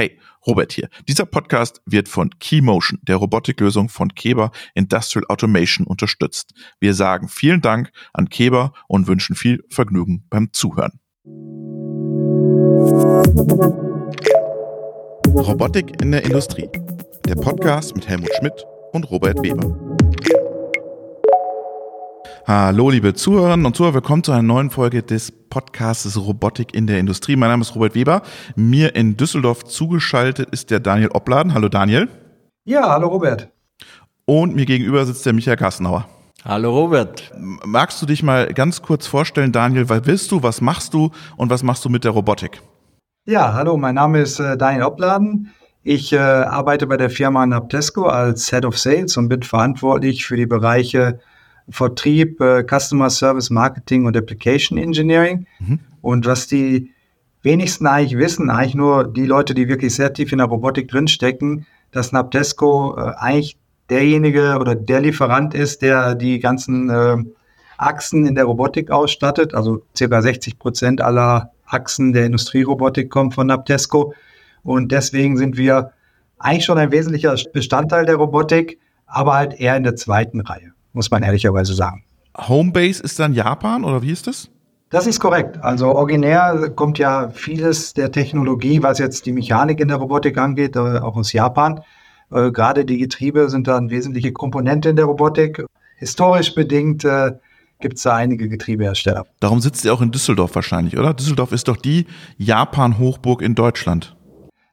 Hey, Robert hier. Dieser Podcast wird von Keymotion, der Robotiklösung von Keber Industrial Automation unterstützt. Wir sagen vielen Dank an Keber und wünschen viel Vergnügen beim Zuhören. Robotik in der Industrie. Der Podcast mit Helmut Schmidt und Robert Weber. Hallo, liebe Zuhörerinnen und Zuhörer, willkommen zu einer neuen Folge des Podcasts Robotik in der Industrie. Mein Name ist Robert Weber. Mir in Düsseldorf zugeschaltet ist der Daniel Opladen. Hallo Daniel. Ja, hallo Robert. Und mir gegenüber sitzt der Michael Kassenauer. Hallo Robert. Magst du dich mal ganz kurz vorstellen, Daniel, wer bist du, was machst du und was machst du mit der Robotik? Ja, hallo, mein Name ist äh, Daniel Opladen. Ich äh, arbeite bei der Firma Naptesco als Head of Sales und bin verantwortlich für die Bereiche Vertrieb, äh, Customer Service Marketing und Application Engineering. Mhm. Und was die wenigsten eigentlich wissen, eigentlich nur die Leute, die wirklich sehr tief in der Robotik drinstecken, dass Naptesco äh, eigentlich derjenige oder der Lieferant ist, der die ganzen äh, Achsen in der Robotik ausstattet. Also circa 60 Prozent aller Achsen der Industrierobotik kommen von Naptesco. Und deswegen sind wir eigentlich schon ein wesentlicher Bestandteil der Robotik, aber halt eher in der zweiten Reihe muss man ehrlicherweise sagen. Homebase ist dann Japan oder wie ist das? Das ist korrekt. Also originär kommt ja vieles der Technologie, was jetzt die Mechanik in der Robotik angeht, äh, auch aus Japan. Äh, gerade die Getriebe sind da eine wesentliche Komponente in der Robotik. Historisch bedingt äh, gibt es da einige Getriebehersteller. Darum sitzt ihr auch in Düsseldorf wahrscheinlich, oder? Düsseldorf ist doch die Japan-Hochburg in Deutschland.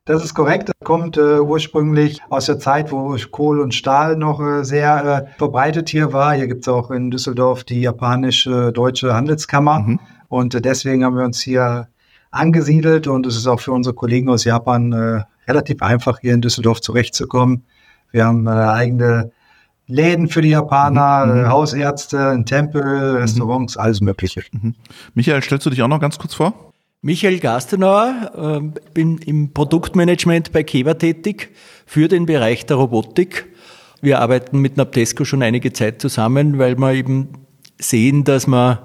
Das ist korrekt. Das kommt äh, ursprünglich aus der Zeit, wo Kohle und Stahl noch äh, sehr äh, verbreitet hier war. Hier gibt es auch in Düsseldorf die japanische deutsche Handelskammer. Mhm. Und äh, deswegen haben wir uns hier angesiedelt und es ist auch für unsere Kollegen aus Japan äh, relativ einfach, hier in Düsseldorf zurechtzukommen. Wir haben äh, eigene Läden für die Japaner, mhm. mhm. Hausärzte, ein Tempel. Restaurants, mhm. alles Mögliche. Mhm. Michael, stellst du dich auch noch ganz kurz vor? Michael Gastenauer, äh, bin im Produktmanagement bei Keva tätig für den Bereich der Robotik. Wir arbeiten mit Naptesco schon einige Zeit zusammen, weil wir eben sehen, dass man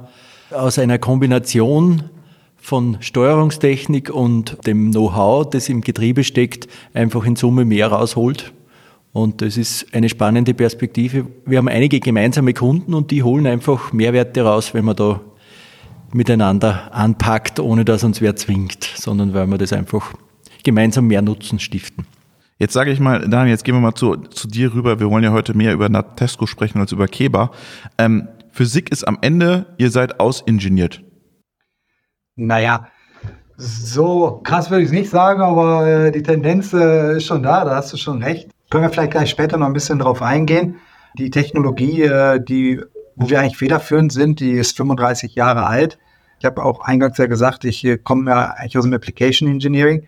aus einer Kombination von Steuerungstechnik und dem Know-how, das im Getriebe steckt, einfach in Summe mehr rausholt. Und das ist eine spannende Perspektive. Wir haben einige gemeinsame Kunden und die holen einfach Mehrwerte raus, wenn man da miteinander anpackt, ohne dass uns wer zwingt, sondern weil wir das einfach gemeinsam mehr Nutzen stiften. Jetzt sage ich mal, Daniel, jetzt gehen wir mal zu, zu dir rüber. Wir wollen ja heute mehr über Natesco sprechen als über Keba. Ähm, Physik ist am Ende, ihr seid ausingeniert. Naja, so krass würde ich es nicht sagen, aber äh, die Tendenz äh, ist schon da, da hast du schon recht. Können wir vielleicht gleich später noch ein bisschen drauf eingehen. Die Technologie, äh, die wo wir eigentlich federführend sind, die ist 35 Jahre alt. Ich habe auch eingangs ja gesagt, ich äh, komme ja eigentlich aus dem Application Engineering.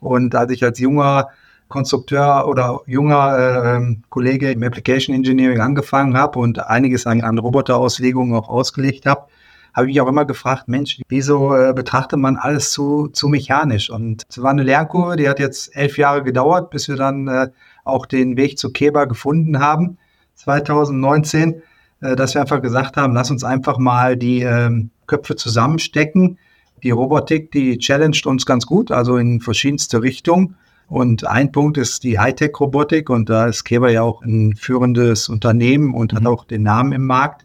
Und als ich als junger Konstrukteur oder junger äh, ähm, Kollege im Application Engineering angefangen habe und einiges an, an Roboterauslegungen auch ausgelegt habe, habe ich mich auch immer gefragt, Mensch, wieso äh, betrachtet man alles zu, zu mechanisch? Und es war eine Lernkurve, die hat jetzt elf Jahre gedauert, bis wir dann äh, auch den Weg zu Keba gefunden haben, 2019. Äh, dass wir einfach gesagt haben, lass uns einfach mal die ähm, Köpfe zusammenstecken. Die Robotik, die challenged uns ganz gut, also in verschiedenste Richtungen. Und ein Punkt ist die Hightech-Robotik und da ist Keber ja auch ein führendes Unternehmen und hat mhm. auch den Namen im Markt.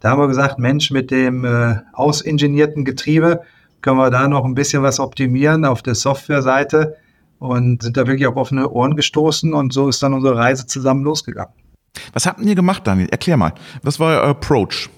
Da haben wir gesagt, Mensch, mit dem äh, ausingenierten Getriebe können wir da noch ein bisschen was optimieren auf der Softwareseite und sind da wirklich auf offene Ohren gestoßen und so ist dann unsere Reise zusammen losgegangen. Was habt ihr gemacht, Daniel? Erklär mal. Was war euer Approach?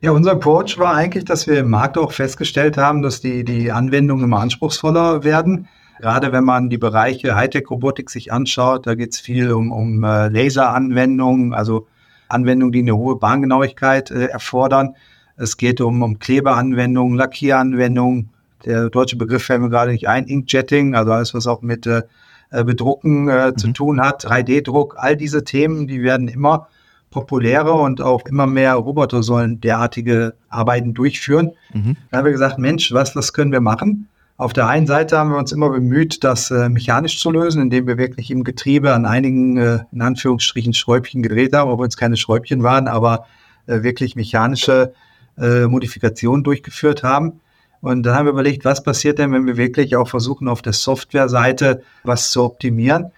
Ja, unser Approach war eigentlich, dass wir im Markt auch festgestellt haben, dass die, die Anwendungen immer anspruchsvoller werden. Gerade wenn man die Bereiche Hightech-Robotik sich anschaut, da geht es viel um, um äh, Laseranwendungen, also Anwendungen, die eine hohe Bahngenauigkeit äh, erfordern. Es geht um, um Klebeanwendungen, Lackieranwendungen. Der deutsche Begriff fällt mir gerade nicht ein, Inkjetting, also alles, was auch mit äh, äh, Bedrucken äh, mhm. zu tun hat, 3D-Druck, all diese Themen, die werden immer populärer und auch immer mehr Roboter sollen derartige Arbeiten durchführen. Mhm. Da haben wir gesagt, Mensch, was, was können wir machen? Auf der einen Seite haben wir uns immer bemüht, das äh, mechanisch zu lösen, indem wir wirklich im Getriebe an einigen, äh, in Anführungsstrichen, Schräubchen gedreht haben, obwohl es keine Schräubchen waren, aber äh, wirklich mechanische äh, Modifikationen durchgeführt haben. Und dann haben wir überlegt, was passiert denn, wenn wir wirklich auch versuchen, auf der Softwareseite was zu optimieren.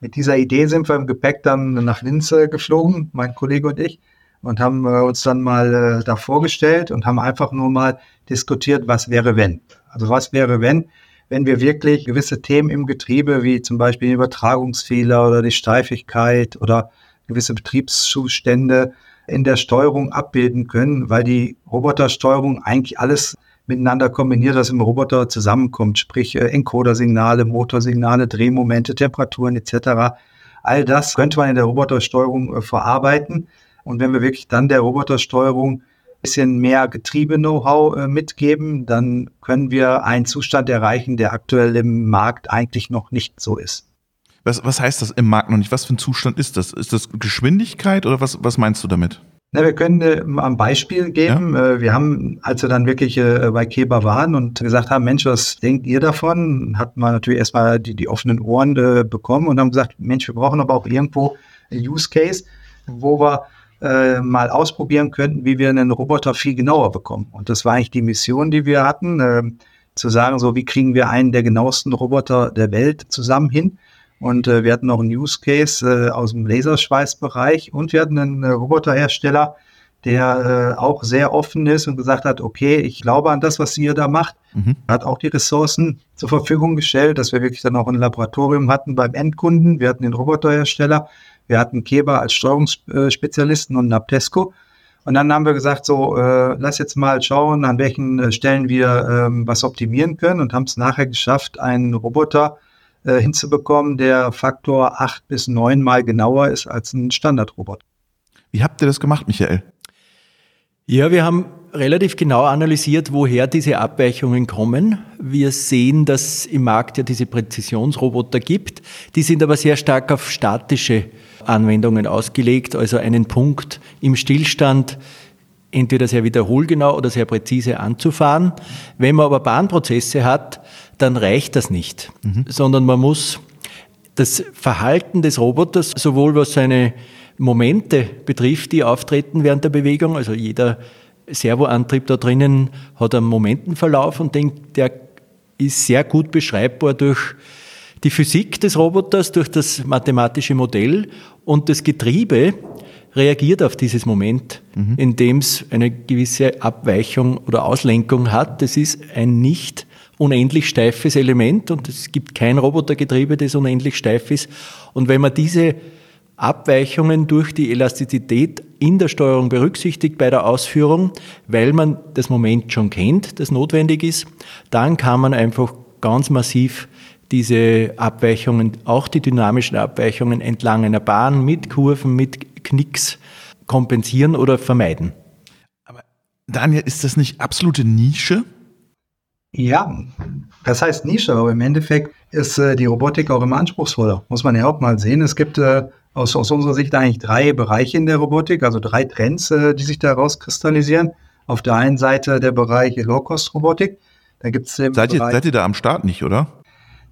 Mit dieser Idee sind wir im Gepäck dann nach Linz geflogen, mein Kollege und ich, und haben äh, uns dann mal äh, da vorgestellt und haben einfach nur mal diskutiert, was wäre wenn. Also was wäre wenn, wenn wir wirklich gewisse Themen im Getriebe, wie zum Beispiel Übertragungsfehler oder die Steifigkeit oder gewisse Betriebszustände in der Steuerung abbilden können, weil die Robotersteuerung eigentlich alles miteinander kombiniert, was im Roboter zusammenkommt, sprich äh, Encoder-Signale, Motorsignale, Drehmomente, Temperaturen etc. All das könnte man in der Robotersteuerung äh, verarbeiten. Und wenn wir wirklich dann der Robotersteuerung bisschen mehr Getriebe-Know-how äh, mitgeben, dann können wir einen Zustand erreichen, der aktuell im Markt eigentlich noch nicht so ist. Was, was heißt das im Markt noch nicht? Was für ein Zustand ist das? Ist das Geschwindigkeit oder was, was meinst du damit? Na, wir können äh, ein Beispiel geben. Ja. Äh, wir haben, als wir dann wirklich äh, bei Keber waren und gesagt haben, Mensch, was denkt ihr davon? Hat man natürlich erstmal die, die offenen Ohren äh, bekommen und haben gesagt, Mensch, wir brauchen aber auch irgendwo einen Use Case, wo wir äh, mal ausprobieren könnten, wie wir einen Roboter viel genauer bekommen. Und das war eigentlich die Mission, die wir hatten, zu sagen, so wie kriegen wir einen der genauesten Roboter der Welt zusammen hin. Und äh, wir hatten noch einen Use Case äh, aus dem Laserschweißbereich und wir hatten einen äh, Roboterhersteller, der äh, auch sehr offen ist und gesagt hat, okay, ich glaube an das, was ihr da macht. Mhm. Hat auch die Ressourcen zur Verfügung gestellt, dass wir wirklich dann auch ein Laboratorium hatten beim Endkunden. Wir hatten den Roboterhersteller, wir hatten Keber als Steuerungsspezialisten und Naptesco. Und dann haben wir gesagt, so, äh, lass jetzt mal schauen, an welchen äh, Stellen wir ähm, was optimieren können und haben es nachher geschafft, einen Roboter äh, hinzubekommen, der Faktor acht bis neun mal genauer ist als ein Standardroboter. Wie habt ihr das gemacht, Michael? Ja, wir haben relativ genau analysiert, woher diese Abweichungen kommen. Wir sehen, dass im Markt ja diese Präzisionsroboter gibt. Die sind aber sehr stark auf statische Anwendungen ausgelegt, also einen Punkt im Stillstand entweder sehr wiederholgenau oder sehr präzise anzufahren. Wenn man aber Bahnprozesse hat, dann reicht das nicht, mhm. sondern man muss das Verhalten des Roboters, sowohl was seine Momente betrifft, die auftreten während der Bewegung, also jeder Servoantrieb da drinnen hat einen Momentenverlauf und denkt, der ist sehr gut beschreibbar durch die Physik des Roboters, durch das mathematische Modell und das Getriebe reagiert auf dieses Moment, mhm. indem es eine gewisse Abweichung oder Auslenkung hat. Das ist ein nicht unendlich steifes Element und es gibt kein Robotergetriebe, das unendlich steif ist. Und wenn man diese Abweichungen durch die Elastizität in der Steuerung berücksichtigt bei der Ausführung, weil man das Moment schon kennt, das notwendig ist, dann kann man einfach ganz massiv diese Abweichungen, auch die dynamischen Abweichungen entlang einer Bahn mit Kurven, mit Knicks kompensieren oder vermeiden. Aber Daniel, ist das nicht absolute Nische? Ja, das heißt Nische, aber im Endeffekt ist äh, die Robotik auch immer anspruchsvoller. Muss man ja auch mal sehen. Es gibt äh, aus, aus unserer Sicht eigentlich drei Bereiche in der Robotik, also drei Trends, äh, die sich da rauskristallisieren. Auf der einen Seite der Bereich Low-Cost-Robotik. Da gibt's den seid, Bereich, ihr, seid ihr da am Start nicht, oder?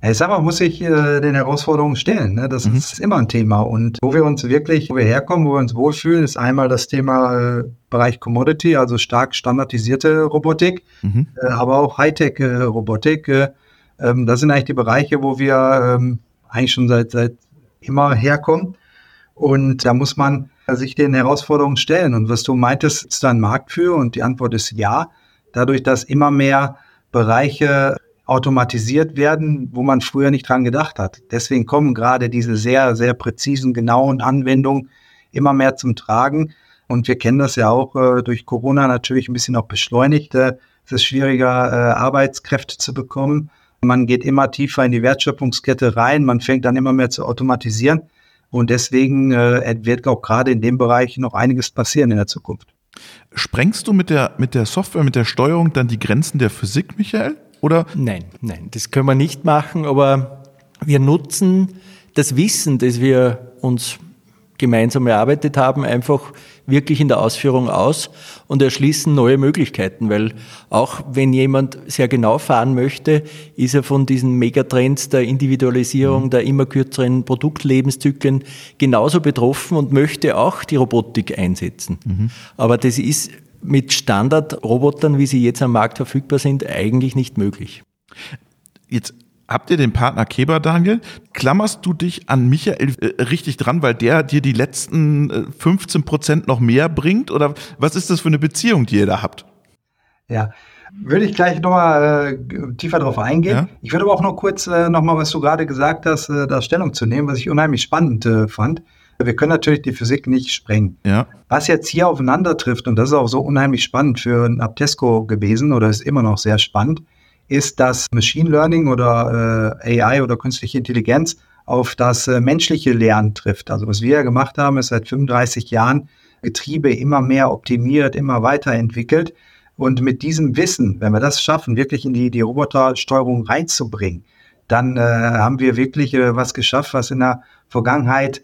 Ich sag mal, muss sich äh, den Herausforderungen stellen. Ne? Das mhm. ist immer ein Thema. Und wo wir uns wirklich, wo wir herkommen, wo wir uns wohlfühlen, ist einmal das Thema äh, Bereich Commodity, also stark standardisierte Robotik, mhm. äh, aber auch Hightech-Robotik. Äh, ähm, das sind eigentlich die Bereiche, wo wir ähm, eigentlich schon seit, seit immer herkommen. Und da muss man sich den Herausforderungen stellen. Und was du meintest, ist da ein Markt für? Und die Antwort ist ja. Dadurch, dass immer mehr Bereiche automatisiert werden, wo man früher nicht dran gedacht hat. Deswegen kommen gerade diese sehr, sehr präzisen, genauen Anwendungen immer mehr zum Tragen. Und wir kennen das ja auch äh, durch Corona natürlich ein bisschen auch beschleunigt. Äh, es ist schwieriger, äh, Arbeitskräfte zu bekommen. Man geht immer tiefer in die Wertschöpfungskette rein. Man fängt dann immer mehr zu automatisieren. Und deswegen äh, wird auch gerade in dem Bereich noch einiges passieren in der Zukunft. Sprengst du mit der, mit der Software, mit der Steuerung dann die Grenzen der Physik, Michael? Oder? Nein, nein, das können wir nicht machen, aber wir nutzen das Wissen, das wir uns gemeinsam erarbeitet haben, einfach wirklich in der Ausführung aus und erschließen neue Möglichkeiten, weil auch wenn jemand sehr genau fahren möchte, ist er von diesen Megatrends der Individualisierung, mhm. der immer kürzeren Produktlebenszyklen genauso betroffen und möchte auch die Robotik einsetzen. Mhm. Aber das ist mit Standardrobotern, wie sie jetzt am Markt verfügbar sind, eigentlich nicht möglich. Jetzt habt ihr den Partner Keber, Daniel. Klammerst du dich an Michael äh, richtig dran, weil der dir die letzten äh, 15 Prozent noch mehr bringt? Oder was ist das für eine Beziehung, die ihr da habt? Ja, würde ich gleich nochmal äh, tiefer darauf eingehen. Ja? Ich würde aber auch noch kurz äh, nochmal, was du gerade gesagt hast, äh, da Stellung zu nehmen, was ich unheimlich spannend äh, fand. Wir können natürlich die Physik nicht sprengen. Ja. Was jetzt hier aufeinander trifft, und das ist auch so unheimlich spannend für ein Abtesco gewesen oder ist immer noch sehr spannend, ist, dass Machine Learning oder äh, AI oder künstliche Intelligenz auf das äh, menschliche Lernen trifft. Also was wir ja gemacht haben, ist seit 35 Jahren Getriebe immer mehr optimiert, immer weiterentwickelt. Und mit diesem Wissen, wenn wir das schaffen, wirklich in die, die Robotersteuerung reinzubringen, dann äh, haben wir wirklich äh, was geschafft, was in der Vergangenheit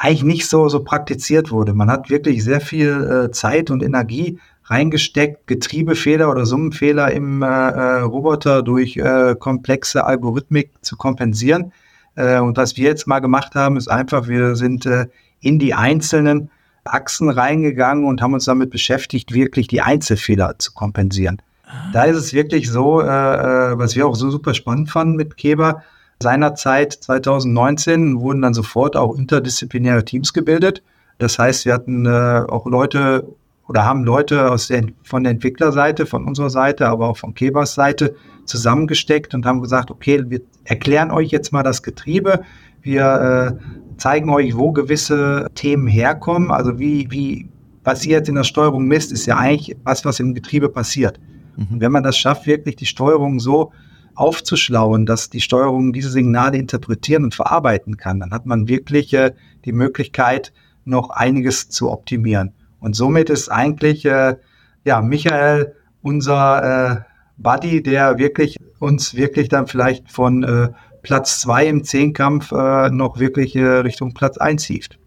eigentlich nicht so, so praktiziert wurde. Man hat wirklich sehr viel äh, Zeit und Energie reingesteckt, Getriebefehler oder Summenfehler im äh, äh, Roboter durch äh, komplexe Algorithmik zu kompensieren. Äh, und was wir jetzt mal gemacht haben, ist einfach, wir sind äh, in die einzelnen Achsen reingegangen und haben uns damit beschäftigt, wirklich die Einzelfehler zu kompensieren. Ah. Da ist es wirklich so, was wir auch so super spannend fanden mit Keber, seinerzeit 2019 wurden dann sofort auch interdisziplinäre Teams gebildet. Das heißt, wir hatten äh, auch Leute oder haben Leute aus der, von der Entwicklerseite, von unserer Seite, aber auch von Kebers Seite zusammengesteckt und haben gesagt, okay, wir erklären euch jetzt mal das Getriebe. Wir äh, zeigen euch, wo gewisse Themen herkommen. Also wie, wie, was ihr jetzt in der Steuerung misst, ist ja eigentlich was, was im Getriebe passiert. Mhm. Und wenn man das schafft, wirklich die Steuerung so aufzuschlauen, dass die Steuerung diese Signale interpretieren und verarbeiten kann, dann hat man wirklich äh, die Möglichkeit, noch einiges zu optimieren. Und somit ist eigentlich äh, ja Michael unser äh, Buddy, der wirklich uns wirklich dann vielleicht von äh, Platz zwei im Zehnkampf äh, noch wirklich äh, Richtung Platz eins hieft.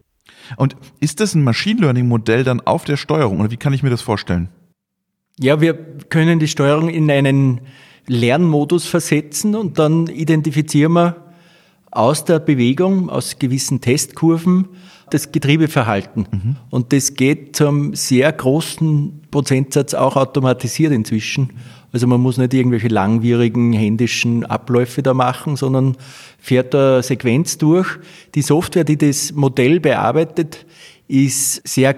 Und ist das ein Machine Learning Modell dann auf der Steuerung oder wie kann ich mir das vorstellen? Ja, wir können die Steuerung in einen Lernmodus versetzen und dann identifizieren wir aus der Bewegung, aus gewissen Testkurven, das Getriebeverhalten. Mhm. Und das geht zum sehr großen Prozentsatz auch automatisiert inzwischen. Also man muss nicht irgendwelche langwierigen händischen Abläufe da machen, sondern fährt da Sequenz durch. Die Software, die das Modell bearbeitet, ist sehr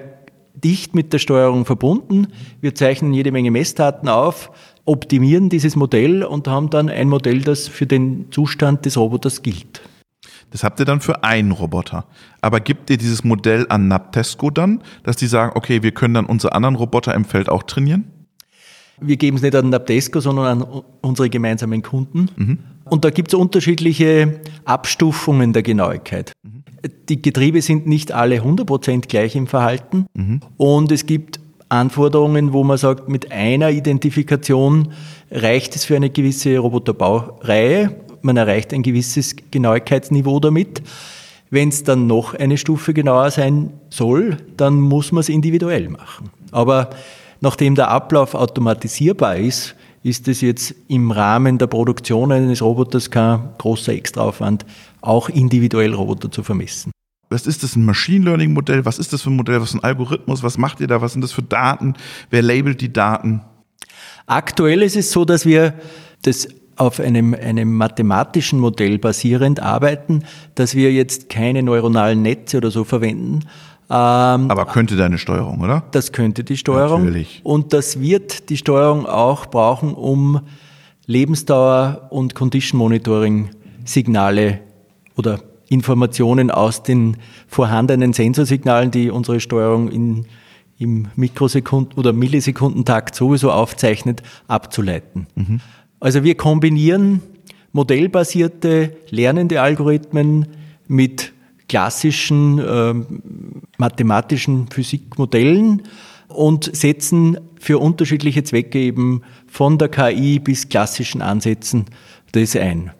dicht mit der Steuerung verbunden. Wir zeichnen jede Menge Messdaten auf, optimieren dieses Modell und haben dann ein Modell, das für den Zustand des Roboters gilt. Das habt ihr dann für einen Roboter. Aber gibt ihr dieses Modell an Naptesco dann, dass die sagen, okay, wir können dann unsere anderen Roboter im Feld auch trainieren? Wir geben es nicht an Naptesco, sondern an unsere gemeinsamen Kunden. Mhm. Und da gibt es unterschiedliche Abstufungen der Genauigkeit. Mhm. Die Getriebe sind nicht alle 100% gleich im Verhalten. Mhm. Und es gibt Anforderungen, wo man sagt, mit einer Identifikation reicht es für eine gewisse Roboterbaureihe man erreicht ein gewisses Genauigkeitsniveau damit. Wenn es dann noch eine Stufe genauer sein soll, dann muss man es individuell machen. Aber nachdem der Ablauf automatisierbar ist, ist es jetzt im Rahmen der Produktion eines Roboters kein großer Extraaufwand, auch individuell Roboter zu vermessen. Was ist das, ein Machine Learning Modell? Was ist das für ein Modell? Was ist ein Algorithmus? Was macht ihr da? Was sind das für Daten? Wer labelt die Daten? Aktuell ist es so, dass wir das auf einem, einem mathematischen Modell basierend arbeiten, dass wir jetzt keine neuronalen Netze oder so verwenden. Ähm, Aber könnte deine Steuerung, oder? Das könnte die Steuerung. Natürlich. Und das wird die Steuerung auch brauchen, um Lebensdauer und Condition Monitoring Signale oder Informationen aus den vorhandenen Sensorsignalen, die unsere Steuerung in, im Mikrosekunden- oder Millisekundentakt sowieso aufzeichnet, abzuleiten. Mhm. Also wir kombinieren modellbasierte lernende Algorithmen mit klassischen äh, mathematischen Physikmodellen und setzen für unterschiedliche Zwecke eben von der KI bis klassischen Ansätzen das ein.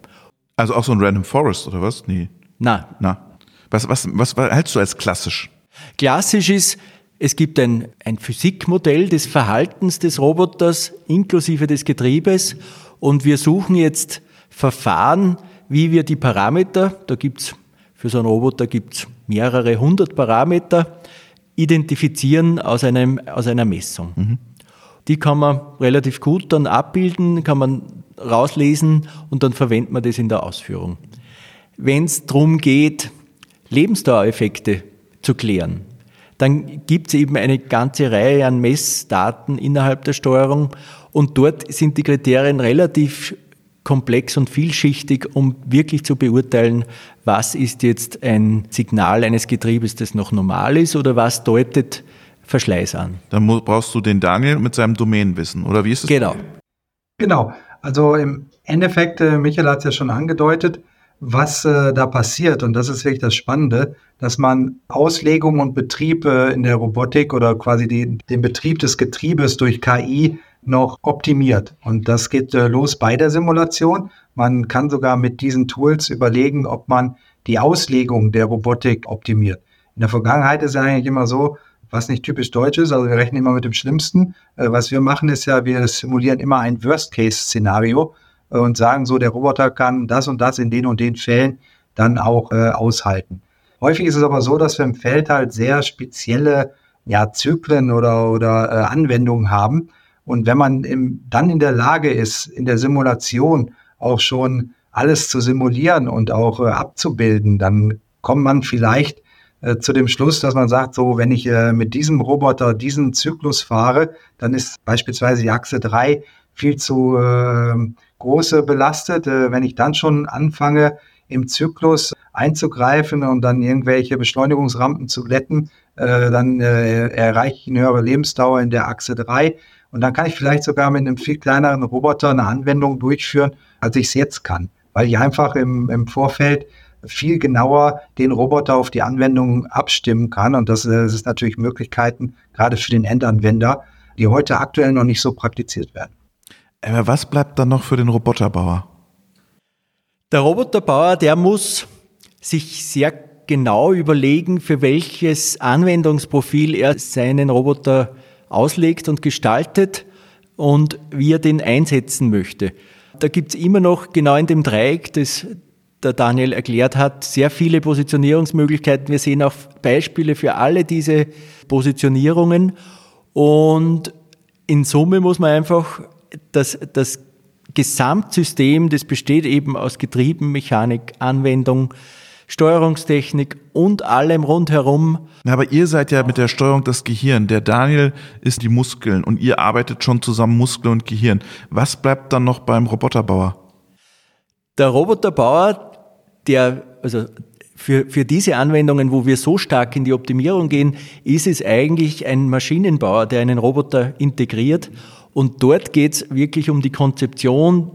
Also auch so ein Random Forest oder was? Nee. Na. Na. Was, was, was hältst du als klassisch? Klassisch ist, es gibt ein, ein Physikmodell des Verhaltens des Roboters inklusive des Getriebes und wir suchen jetzt Verfahren, wie wir die Parameter, da gibt's für so einen Roboter gibt's mehrere hundert Parameter, identifizieren aus, einem, aus einer Messung. Mhm. Die kann man relativ gut dann abbilden, kann man rauslesen und dann verwendet man das in der Ausführung. Wenn es darum geht, Lebensdauereffekte zu klären, dann gibt es eben eine ganze Reihe an Messdaten innerhalb der Steuerung und dort sind die Kriterien relativ komplex und vielschichtig, um wirklich zu beurteilen, was ist jetzt ein Signal eines Getriebes, das noch normal ist oder was deutet Verschleiß an. Dann brauchst du den Daniel mit seinem Domänenwissen, oder wie ist es? Genau. Genau. Also im Endeffekt, äh, Michael hat es ja schon angedeutet, was äh, da passiert. Und das ist wirklich das Spannende, dass man Auslegung und Betrieb äh, in der Robotik oder quasi die, den Betrieb des Getriebes durch KI noch optimiert. Und das geht äh, los bei der Simulation. Man kann sogar mit diesen Tools überlegen, ob man die Auslegung der Robotik optimiert. In der Vergangenheit ist es eigentlich immer so, was nicht typisch deutsch ist, also wir rechnen immer mit dem Schlimmsten. Äh, was wir machen ist ja, wir simulieren immer ein Worst-Case-Szenario und sagen so, der Roboter kann das und das in den und den Fällen dann auch äh, aushalten. Häufig ist es aber so, dass wir im Feld halt sehr spezielle ja, Zyklen oder, oder äh, Anwendungen haben. Und wenn man im, dann in der Lage ist, in der Simulation auch schon alles zu simulieren und auch äh, abzubilden, dann kommt man vielleicht äh, zu dem Schluss, dass man sagt, so, wenn ich äh, mit diesem Roboter diesen Zyklus fahre, dann ist beispielsweise die Achse 3 viel zu äh, große belastet. Äh, wenn ich dann schon anfange, im Zyklus einzugreifen und dann irgendwelche Beschleunigungsrampen zu glätten, äh, dann äh, erreiche ich eine höhere Lebensdauer in der Achse 3. Und dann kann ich vielleicht sogar mit einem viel kleineren Roboter eine Anwendung durchführen, als ich es jetzt kann, weil ich einfach im, im Vorfeld viel genauer den Roboter auf die Anwendung abstimmen kann. Und das, das ist natürlich Möglichkeiten, gerade für den Endanwender, die heute aktuell noch nicht so praktiziert werden. Aber was bleibt dann noch für den Roboterbauer? Der Roboterbauer, der muss sich sehr genau überlegen, für welches Anwendungsprofil er seinen Roboter auslegt und gestaltet und wie er den einsetzen möchte. Da gibt es immer noch genau in dem Dreieck, das der Daniel erklärt hat, sehr viele Positionierungsmöglichkeiten. Wir sehen auch Beispiele für alle diese Positionierungen. Und in Summe muss man einfach das, das Gesamtsystem, das besteht eben aus Getriebenmechanik, Anwendung, Steuerungstechnik und allem rundherum. Aber ihr seid ja mit der Steuerung das Gehirn. Der Daniel ist die Muskeln und ihr arbeitet schon zusammen Muskel und Gehirn. Was bleibt dann noch beim Roboterbauer? Der Roboterbauer, der, also für, für diese Anwendungen, wo wir so stark in die Optimierung gehen, ist es eigentlich ein Maschinenbauer, der einen Roboter integriert. Und dort geht es wirklich um die Konzeption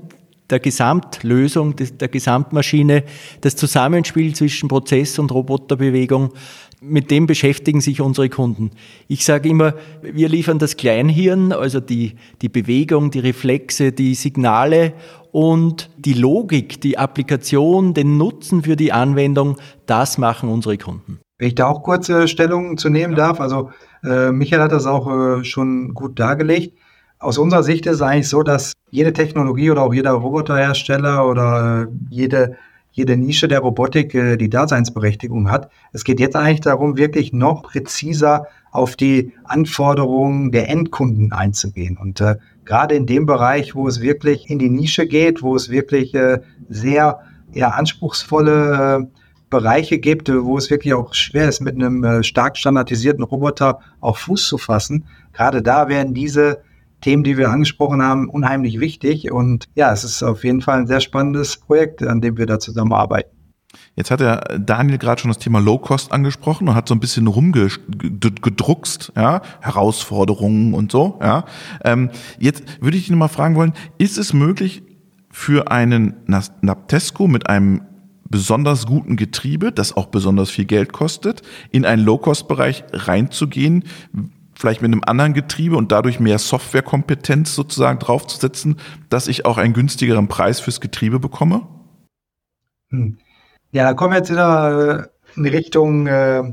der Gesamtlösung, der Gesamtmaschine, das Zusammenspiel zwischen Prozess und Roboterbewegung, mit dem beschäftigen sich unsere Kunden. Ich sage immer, wir liefern das Kleinhirn, also die, die Bewegung, die Reflexe, die Signale und die Logik, die Applikation, den Nutzen für die Anwendung, das machen unsere Kunden. Wenn ich da auch kurze Stellung zu nehmen darf, also äh, Michael hat das auch äh, schon gut dargelegt. Aus unserer Sicht ist es eigentlich so, dass jede Technologie oder auch jeder Roboterhersteller oder äh, jede, jede Nische der Robotik äh, die Daseinsberechtigung hat. Es geht jetzt eigentlich darum, wirklich noch präziser auf die Anforderungen der Endkunden einzugehen. Und äh, gerade in dem Bereich, wo es wirklich in die Nische geht, wo es wirklich äh, sehr ja, anspruchsvolle äh, Bereiche gibt, wo es wirklich auch schwer ist, mit einem stark standardisierten Roboter auch Fuß zu fassen. Gerade da werden diese Themen, die wir angesprochen haben, unheimlich wichtig. Und ja, es ist auf jeden Fall ein sehr spannendes Projekt, an dem wir da zusammenarbeiten. Jetzt hat der Daniel gerade schon das Thema Low Cost angesprochen und hat so ein bisschen rumgedruckst, ja, Herausforderungen und so, ja. Ähm, jetzt würde ich ihn mal fragen wollen, ist es möglich für einen Naptesco mit einem besonders guten Getriebe, das auch besonders viel Geld kostet, in einen Low-Cost-Bereich reinzugehen, vielleicht mit einem anderen Getriebe und dadurch mehr Softwarekompetenz sozusagen draufzusetzen, dass ich auch einen günstigeren Preis fürs Getriebe bekomme? Hm. Ja, da kommen wir jetzt wieder äh, in Richtung äh,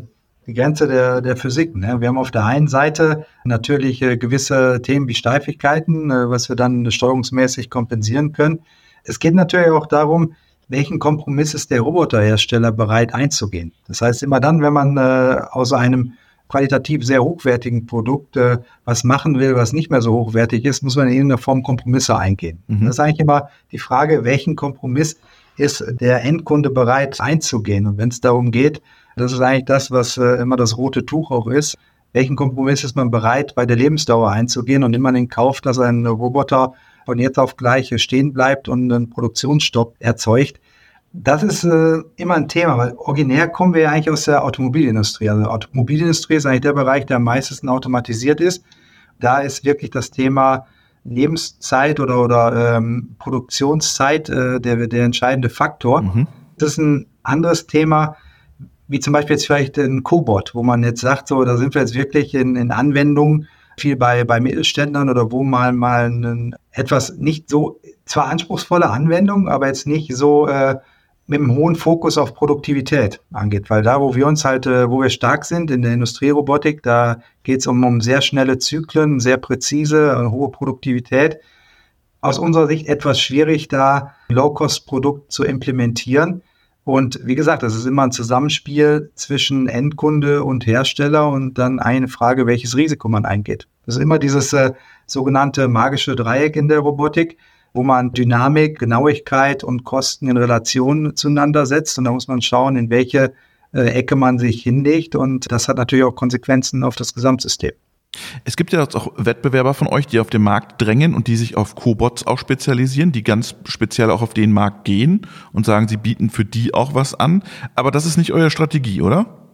die Grenze der, der Physik. Ne? Wir haben auf der einen Seite natürlich äh, gewisse Themen wie Steifigkeiten, äh, was wir dann steuerungsmäßig kompensieren können. Es geht natürlich auch darum, welchen Kompromiss ist der Roboterhersteller bereit einzugehen. Das heißt, immer dann, wenn man äh, aus einem qualitativ sehr hochwertigen Produkt äh, was machen will, was nicht mehr so hochwertig ist, muss man in irgendeiner Form Kompromisse eingehen. Mhm. Das ist eigentlich immer die Frage, welchen Kompromiss ist der Endkunde bereit einzugehen. Und wenn es darum geht, das ist eigentlich das, was äh, immer das rote Tuch auch ist, welchen Kompromiss ist man bereit, bei der Lebensdauer einzugehen und nimmt man in Kauf, dass ein Roboter von jetzt auf gleich stehen bleibt und einen Produktionsstopp erzeugt. Das ist äh, immer ein Thema, weil originär kommen wir ja eigentlich aus der Automobilindustrie. Also Automobilindustrie ist eigentlich der Bereich, der am meisten automatisiert ist. Da ist wirklich das Thema Lebenszeit oder, oder ähm, Produktionszeit äh, der, der entscheidende Faktor. Mhm. Das ist ein anderes Thema, wie zum Beispiel jetzt vielleicht ein Cobot, wo man jetzt sagt, so, da sind wir jetzt wirklich in, in Anwendungen, viel bei, bei Mittelständlern oder wo mal mal ein, etwas nicht so, zwar anspruchsvolle Anwendung, aber jetzt nicht so äh, mit einem hohen Fokus auf Produktivität angeht. Weil da, wo wir uns halt, äh, wo wir stark sind in der Industrierobotik, da geht es um, um sehr schnelle Zyklen, sehr präzise, eine hohe Produktivität. Aus unserer Sicht etwas schwierig, da Low-Cost-Produkt zu implementieren. Und wie gesagt, das ist immer ein Zusammenspiel zwischen Endkunde und Hersteller und dann eine Frage, welches Risiko man eingeht. Das ist immer dieses äh, sogenannte magische Dreieck in der Robotik wo man Dynamik, Genauigkeit und Kosten in Relation zueinander setzt. Und da muss man schauen, in welche äh, Ecke man sich hinlegt. Und das hat natürlich auch Konsequenzen auf das Gesamtsystem. Es gibt ja auch Wettbewerber von euch, die auf den Markt drängen und die sich auf Cobots auch spezialisieren, die ganz speziell auch auf den Markt gehen und sagen, sie bieten für die auch was an. Aber das ist nicht eure Strategie, oder?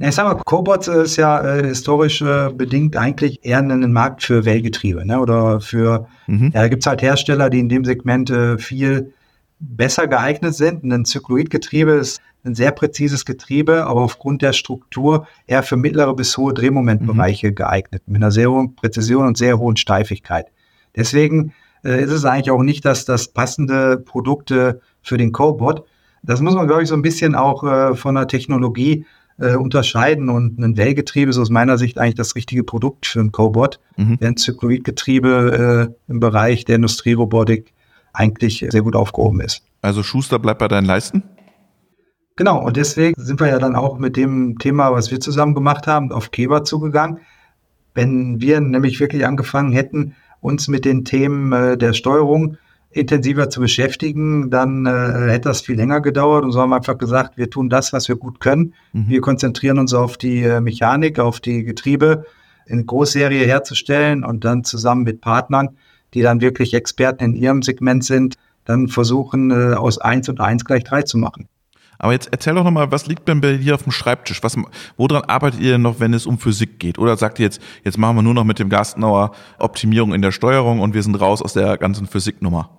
Ich sag mal, Cobots ist ja äh, historisch äh, bedingt eigentlich eher ein Markt für Wellgetriebe, ne? Oder für, mhm. ja, da gibt's halt Hersteller, die in dem Segment äh, viel besser geeignet sind. Ein Zykloidgetriebe ist ein sehr präzises Getriebe, aber aufgrund der Struktur eher für mittlere bis hohe Drehmomentbereiche mhm. geeignet, mit einer sehr hohen Präzision und sehr hohen Steifigkeit. Deswegen äh, ist es eigentlich auch nicht das, das passende Produkte für den Cobot. Das muss man, glaube ich, so ein bisschen auch äh, von der Technologie äh, unterscheiden. Und ein Wellgetriebe ist aus meiner Sicht eigentlich das richtige Produkt für ein Cobot, mhm. während Zykloidgetriebe äh, im Bereich der Industrierobotik eigentlich sehr gut aufgehoben ist. Also Schuster bleibt bei deinen Leisten? Genau, und deswegen sind wir ja dann auch mit dem Thema, was wir zusammen gemacht haben, auf Keber zugegangen. Wenn wir nämlich wirklich angefangen hätten, uns mit den Themen äh, der Steuerung intensiver zu beschäftigen, dann äh, hätte das viel länger gedauert und so haben wir einfach gesagt, wir tun das, was wir gut können. Mhm. Wir konzentrieren uns auf die äh, Mechanik, auf die Getriebe in Großserie herzustellen und dann zusammen mit Partnern, die dann wirklich Experten in ihrem Segment sind, dann versuchen, äh, aus eins und eins gleich drei zu machen. Aber jetzt erzähl doch nochmal, was liegt denn bei dir auf dem Schreibtisch? Was, woran arbeitet ihr denn noch, wenn es um Physik geht? Oder sagt ihr jetzt, jetzt machen wir nur noch mit dem Gastenauer Optimierung in der Steuerung und wir sind raus aus der ganzen Physiknummer?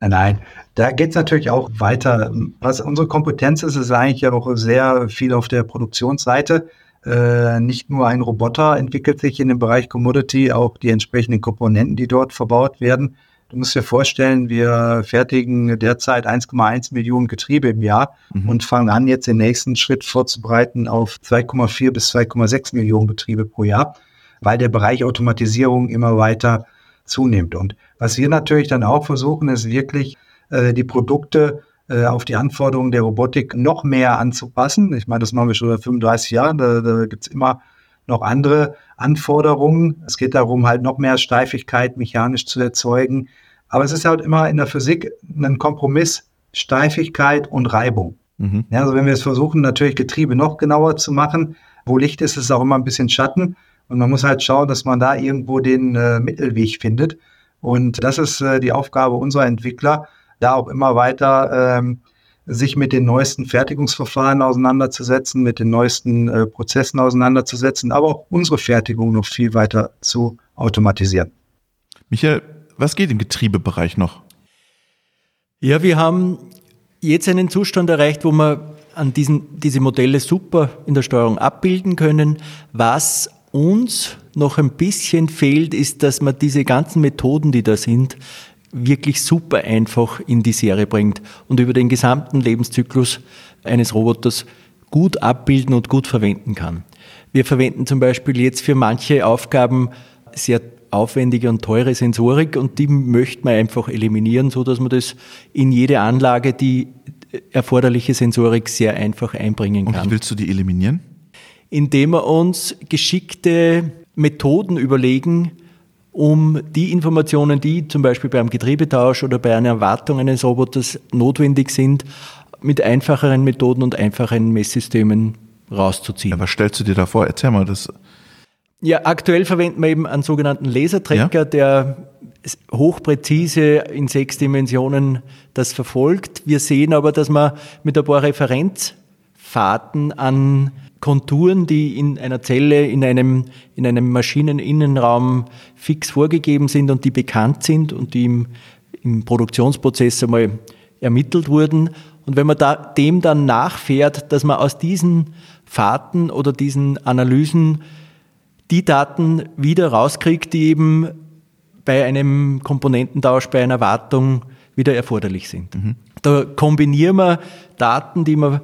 Nein, da geht es natürlich auch weiter. Was unsere Kompetenz ist, ist eigentlich ja auch sehr viel auf der Produktionsseite. Äh, nicht nur ein Roboter entwickelt sich in dem Bereich Commodity, auch die entsprechenden Komponenten, die dort verbaut werden. Du musst dir vorstellen, wir fertigen derzeit 1,1 Millionen Getriebe im Jahr mhm. und fangen an, jetzt den nächsten Schritt vorzubereiten auf 2,4 bis 2,6 Millionen Betriebe pro Jahr, weil der Bereich Automatisierung immer weiter zunimmt. Und was wir natürlich dann auch versuchen, ist wirklich äh, die Produkte äh, auf die Anforderungen der Robotik noch mehr anzupassen. Ich meine, das machen wir schon seit 35 Jahren. Da, da gibt es immer noch andere Anforderungen. Es geht darum, halt noch mehr Steifigkeit mechanisch zu erzeugen. Aber es ist halt immer in der Physik ein Kompromiss, Steifigkeit und Reibung. Mhm. Ja, also wenn wir es versuchen, natürlich Getriebe noch genauer zu machen, wo Licht ist, ist es auch immer ein bisschen Schatten. Und man muss halt schauen, dass man da irgendwo den äh, Mittelweg findet. Und das ist äh, die Aufgabe unserer Entwickler, da auch immer weiter ähm, sich mit den neuesten Fertigungsverfahren auseinanderzusetzen, mit den neuesten äh, Prozessen auseinanderzusetzen, aber auch unsere Fertigung noch viel weiter zu automatisieren. Michael, was geht im Getriebebereich noch? Ja, wir haben jetzt einen Zustand erreicht, wo wir an diesen, diese Modelle super in der Steuerung abbilden können. Was uns noch ein bisschen fehlt, ist, dass man diese ganzen Methoden, die da sind, wirklich super einfach in die Serie bringt und über den gesamten Lebenszyklus eines Roboters gut abbilden und gut verwenden kann. Wir verwenden zum Beispiel jetzt für manche Aufgaben sehr aufwendige und teure Sensorik und die möchte man einfach eliminieren, so dass man das in jede Anlage die erforderliche Sensorik sehr einfach einbringen kann. Und wie willst du die eliminieren? Indem wir uns geschickte Methoden überlegen, um die Informationen, die zum Beispiel beim Getriebetausch oder bei einer Wartung eines Roboters notwendig sind, mit einfacheren Methoden und einfacheren Messsystemen rauszuziehen. Ja, was stellst du dir da vor? Erzähl mal das. Ja, aktuell verwenden wir eben einen sogenannten Lasertracker, ja? der hochpräzise in sechs Dimensionen das verfolgt. Wir sehen aber, dass man mit ein paar Referenzfahrten an Konturen, die in einer Zelle, in einem, in einem Maschineninnenraum fix vorgegeben sind und die bekannt sind und die im, im Produktionsprozess einmal ermittelt wurden. Und wenn man da, dem dann nachfährt, dass man aus diesen Fahrten oder diesen Analysen die Daten wieder rauskriegt, die eben bei einem Komponententausch, bei einer Wartung wieder erforderlich sind. Mhm. Da kombinieren wir Daten, die wir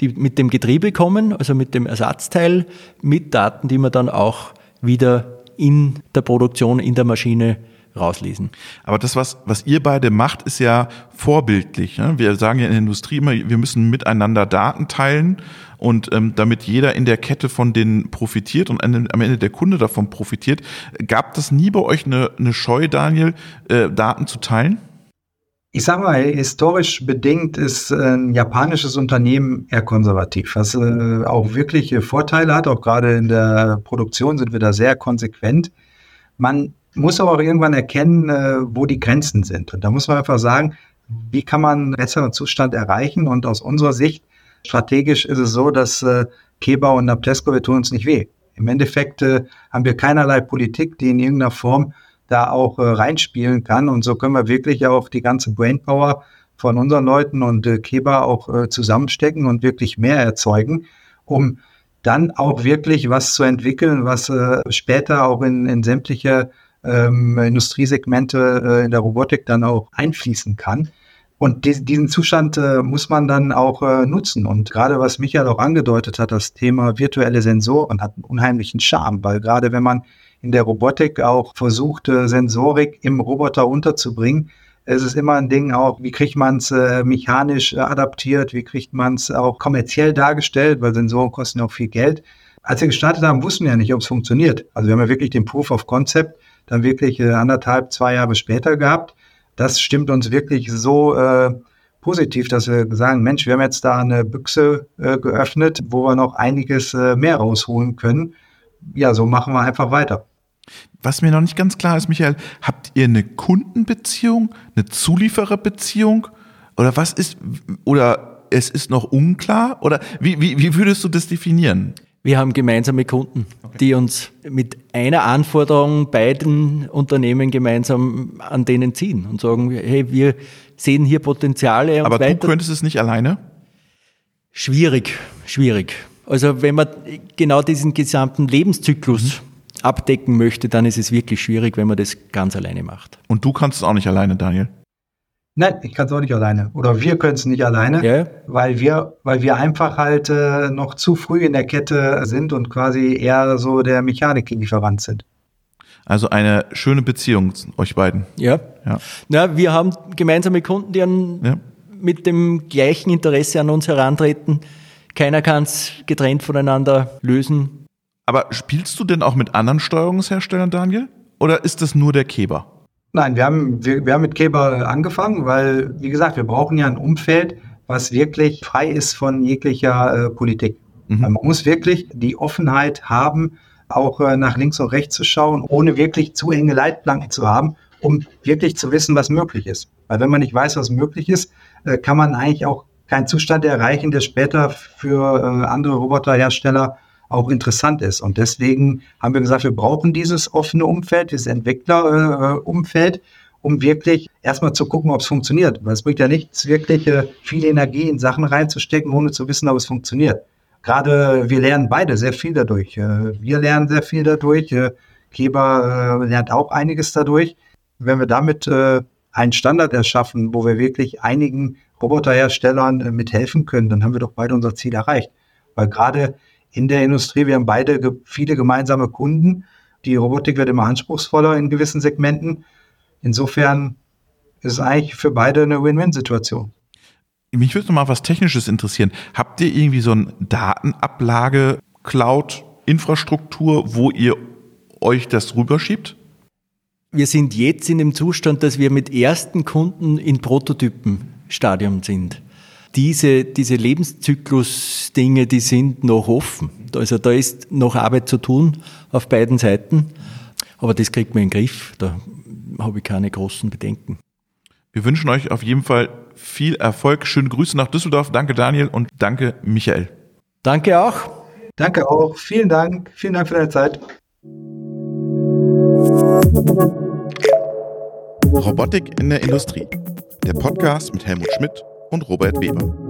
die mit dem Getriebe kommen, also mit dem Ersatzteil, mit Daten, die wir dann auch wieder in der Produktion, in der Maschine rauslesen. Aber das, was, was ihr beide macht, ist ja vorbildlich. Ne? Wir sagen ja in der Industrie immer, wir müssen miteinander Daten teilen und ähm, damit jeder in der Kette von denen profitiert und am Ende der Kunde davon profitiert. Gab das nie bei euch eine, eine Scheu, Daniel, äh, Daten zu teilen? Ich sage mal, historisch bedingt ist ein japanisches Unternehmen eher konservativ, was äh, auch wirkliche Vorteile hat. Auch gerade in der Produktion sind wir da sehr konsequent. Man muss aber auch irgendwann erkennen, äh, wo die Grenzen sind. Und da muss man einfach sagen, wie kann man einen besseren Zustand erreichen? Und aus unserer Sicht, strategisch ist es so, dass äh, Keba und Naptesco, wir tun uns nicht weh. Im Endeffekt äh, haben wir keinerlei Politik, die in irgendeiner Form da auch äh, reinspielen kann. Und so können wir wirklich auch die ganze Brainpower von unseren Leuten und äh, Keba auch äh, zusammenstecken und wirklich mehr erzeugen, um dann auch wirklich was zu entwickeln, was äh, später auch in, in sämtliche ähm, Industriesegmente äh, in der Robotik dann auch einfließen kann. Und die, diesen Zustand äh, muss man dann auch äh, nutzen. Und gerade was Michael auch angedeutet hat, das Thema virtuelle Sensoren hat einen unheimlichen Charme, weil gerade wenn man in der Robotik auch versucht, Sensorik im Roboter unterzubringen. Es ist immer ein Ding auch, wie kriegt man es äh, mechanisch äh, adaptiert, wie kriegt man es auch kommerziell dargestellt, weil Sensoren kosten ja auch viel Geld. Als wir gestartet haben, wussten wir ja nicht, ob es funktioniert. Also wir haben ja wirklich den Proof of Concept dann wirklich äh, anderthalb, zwei Jahre später gehabt. Das stimmt uns wirklich so äh, positiv, dass wir sagen, Mensch, wir haben jetzt da eine Büchse äh, geöffnet, wo wir noch einiges mehr rausholen können. Ja, so machen wir einfach weiter. Was mir noch nicht ganz klar ist, Michael, habt ihr eine Kundenbeziehung, eine Zuliefererbeziehung oder was ist, oder es ist noch unklar oder wie, wie, wie würdest du das definieren? Wir haben gemeinsame Kunden, okay. die uns mit einer Anforderung beiden Unternehmen gemeinsam an denen ziehen und sagen, hey, wir sehen hier Potenziale. Aber weiter. du könntest es nicht alleine? Schwierig, schwierig. Also wenn man genau diesen gesamten Lebenszyklus mhm abdecken möchte, dann ist es wirklich schwierig, wenn man das ganz alleine macht. Und du kannst es auch nicht alleine, Daniel? Nein, ich kann es auch nicht alleine. Oder wir können es nicht alleine, yeah. weil wir, weil wir einfach halt äh, noch zu früh in der Kette sind und quasi eher so der Mechaniklieferant sind. Also eine schöne Beziehung euch beiden. Ja. ja. Na, wir haben gemeinsame Kunden, die an, ja. mit dem gleichen Interesse an uns herantreten. Keiner kann es getrennt voneinander lösen. Aber spielst du denn auch mit anderen Steuerungsherstellern, Daniel? Oder ist das nur der Keber? Nein, wir haben, wir, wir haben mit Keber angefangen, weil, wie gesagt, wir brauchen ja ein Umfeld, was wirklich frei ist von jeglicher äh, Politik. Mhm. Man muss wirklich die Offenheit haben, auch äh, nach links und rechts zu schauen, ohne wirklich zu enge Leitplanken zu haben, um wirklich zu wissen, was möglich ist. Weil wenn man nicht weiß, was möglich ist, äh, kann man eigentlich auch keinen Zustand erreichen, der später für äh, andere Roboterhersteller auch interessant ist. Und deswegen haben wir gesagt, wir brauchen dieses offene Umfeld, dieses Entwicklerumfeld, um wirklich erstmal zu gucken, ob es funktioniert. Weil es bringt ja nichts, wirklich äh, viel Energie in Sachen reinzustecken, ohne zu wissen, ob es funktioniert. Gerade wir lernen beide sehr viel dadurch. Äh, wir lernen sehr viel dadurch. Äh, Keber lernt auch einiges dadurch. Wenn wir damit einen Standard erschaffen, wo wir wirklich einigen Roboterherstellern mithelfen können, dann haben wir doch beide unser Ziel erreicht. Weil gerade in der Industrie. Wir haben beide ge viele gemeinsame Kunden. Die Robotik wird immer anspruchsvoller in gewissen Segmenten. Insofern ist es eigentlich für beide eine Win-Win-Situation. Mich würde noch mal was Technisches interessieren. Habt ihr irgendwie so ein Datenablage Cloud-Infrastruktur, wo ihr euch das rüberschiebt? Wir sind jetzt in dem Zustand, dass wir mit ersten Kunden in Prototypenstadium sind. Diese, diese Lebenszyklus-Dinge, die sind noch offen. Also da ist noch Arbeit zu tun auf beiden Seiten. Aber das kriegt man in den Griff. Da habe ich keine großen Bedenken. Wir wünschen euch auf jeden Fall viel Erfolg. Schöne Grüße nach Düsseldorf. Danke Daniel und danke Michael. Danke auch. Danke auch. Vielen Dank. Vielen Dank für deine Zeit. Robotik in der Industrie. Der Podcast mit Helmut Schmidt und Robert Weber.